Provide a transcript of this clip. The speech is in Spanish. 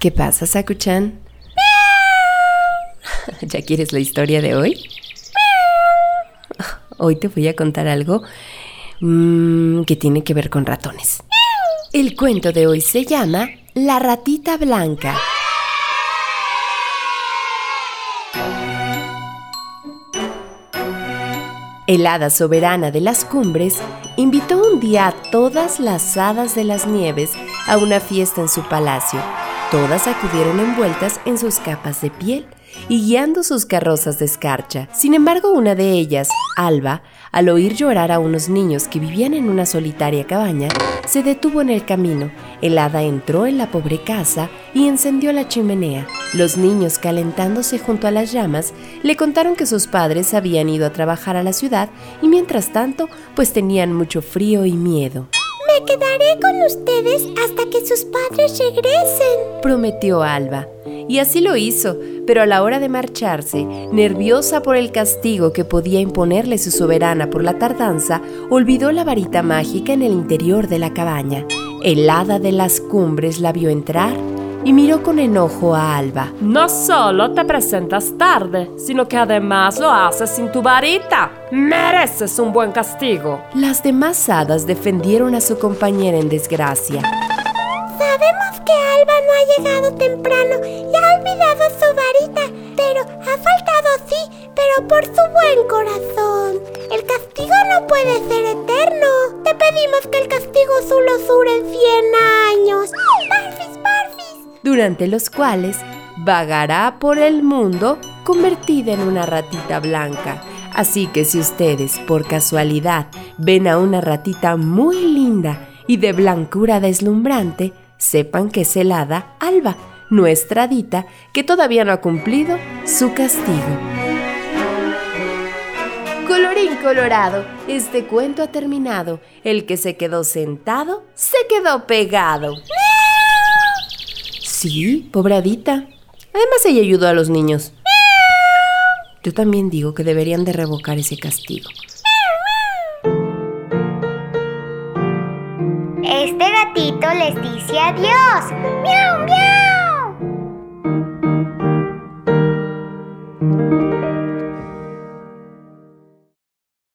¿Qué pasa, Sakuchan? ¿Ya quieres la historia de hoy? Hoy te voy a contar algo mm, que tiene que ver con ratones. El cuento de hoy se llama La ratita blanca. El hada soberana de las cumbres invitó un día a todas las hadas de las nieves a una fiesta en su palacio. Todas acudieron envueltas en sus capas de piel y guiando sus carrozas de escarcha. Sin embargo, una de ellas, Alba, al oír llorar a unos niños que vivían en una solitaria cabaña, se detuvo en el camino. El hada entró en la pobre casa y encendió la chimenea. Los niños, calentándose junto a las llamas, le contaron que sus padres habían ido a trabajar a la ciudad y mientras tanto, pues tenían mucho frío y miedo. Quedaré con ustedes hasta que sus padres regresen. prometió Alba. Y así lo hizo, pero a la hora de marcharse, nerviosa por el castigo que podía imponerle su soberana por la tardanza, olvidó la varita mágica en el interior de la cabaña. El hada de las cumbres la vio entrar y miró con enojo a Alba. No solo te presentas tarde, sino que además lo haces sin tu varita. Mereces un buen castigo. Las demás hadas defendieron a su compañera en desgracia. Sabemos que Alba no ha llegado temprano y ha olvidado su varita, pero ha faltado sí, pero por su buen corazón. El castigo no puede ser eterno. Te pedimos que el castigo solo dure 100 años. Durante los cuales vagará por el mundo convertida en una ratita blanca. Así que si ustedes por casualidad ven a una ratita muy linda y de blancura deslumbrante, sepan que es el hada Alba, nuestra hadita, que todavía no ha cumplido su castigo. Colorín colorado, este cuento ha terminado. El que se quedó sentado, se quedó pegado. Sí, pobradita. Además ella ayudó a los niños. Yo también digo que deberían de revocar ese castigo. Este gatito les dice adiós. ¡Miau, miau!